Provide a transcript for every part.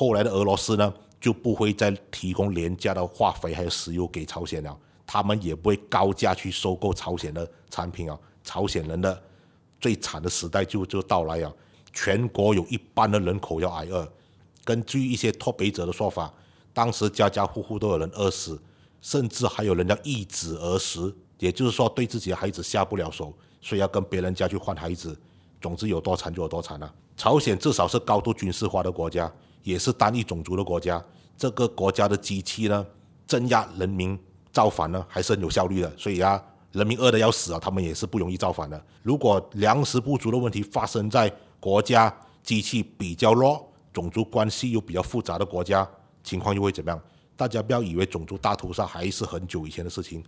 后来的俄罗斯呢就不会再提供廉价的化肥还有石油给朝鲜了，他们也不会高价去收购朝鲜的产品啊，朝鲜人的最惨的时代就就到来了，全国有一半的人口要挨饿。根据一些脱北者的说法，当时家家户户都有人饿死，甚至还有人要易子而食，也就是说对自己的孩子下不了手，所以要跟别人家去换孩子。总之有多惨就有多惨了。朝鲜至少是高度军事化的国家，也是单一种族的国家。这个国家的机器呢，镇压人民造反呢，还是很有效率的。所以啊，人民饿得要死啊，他们也是不容易造反的。如果粮食不足的问题发生在国家机器比较弱、种族关系又比较复杂的国家，情况又会怎么样？大家不要以为种族大屠杀还是很久以前的事情。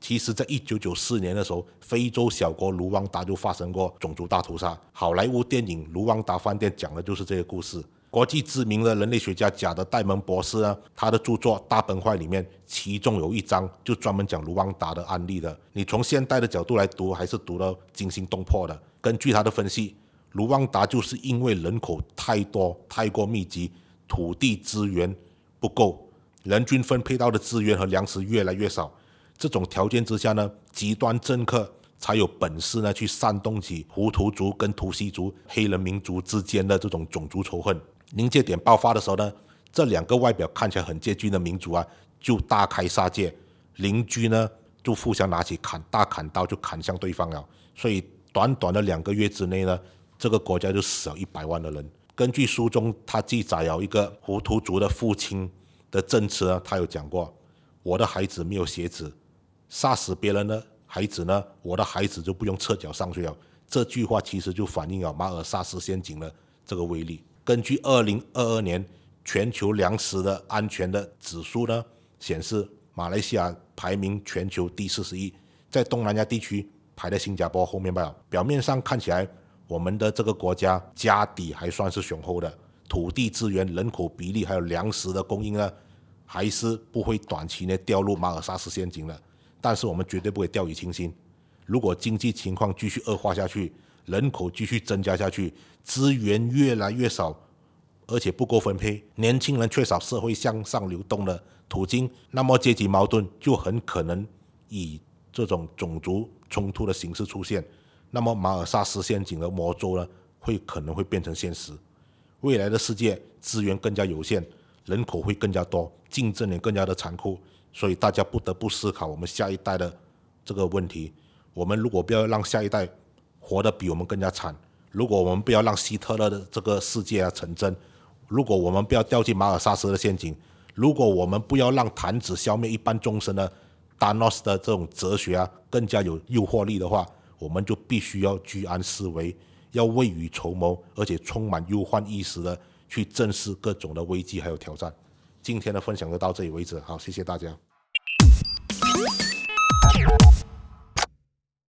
其实，在一九九四年的时候，非洲小国卢旺达就发生过种族大屠杀。好莱坞电影《卢旺达饭店》讲的就是这个故事。国际知名的人类学家贾德戴蒙博士呢，他的著作《大崩坏》里面，其中有一章就专门讲卢旺达的案例的。你从现代的角度来读，还是读到惊心动魄的。根据他的分析，卢旺达就是因为人口太多、太过密集，土地资源不够，人均分配到的资源和粮食越来越少。这种条件之下呢，极端政客才有本事呢去煽动起胡图族跟图西族、黑人民族之间的这种种族仇恨。临界点爆发的时候呢，这两个外表看起来很接近的民族啊，就大开杀戒，邻居呢就互相拿起砍大砍刀就砍向对方了。所以短短的两个月之内呢，这个国家就死了一百万的人。根据书中他记载有一个胡图族的父亲的证词呢，他有讲过：“我的孩子没有鞋子。”杀死别人的孩子呢？我的孩子就不用赤脚上学了。这句话其实就反映了马尔萨斯陷阱的这个威力。根据二零二二年全球粮食的安全的指数呢，显示马来西亚排名全球第四十一，在东南亚地区排在新加坡后面吧。表面上看起来，我们的这个国家家底还算是雄厚的，土地资源、人口比例还有粮食的供应呢，还是不会短期内掉入马尔萨斯陷阱的。但是我们绝对不会掉以轻心。如果经济情况继续恶化下去，人口继续增加下去，资源越来越少，而且不够分配，年轻人缺少社会向上流动的途径，那么阶级矛盾就很可能以这种种族冲突的形式出现。那么马尔萨斯陷阱的魔咒呢，会可能会变成现实。未来的世界资源更加有限，人口会更加多，竞争也更加的残酷。所以大家不得不思考我们下一代的这个问题。我们如果不要让下一代活得比我们更加惨，如果我们不要让希特勒的这个世界啊成真，如果我们不要掉进马尔萨斯的陷阱，如果我们不要让弹指消灭一般众生的达诺斯的这种哲学啊更加有诱惑力的话，我们就必须要居安思危，要未雨绸缪，而且充满忧患意识的去正视各种的危机还有挑战。今天的分享就到这里为止，好，谢谢大家。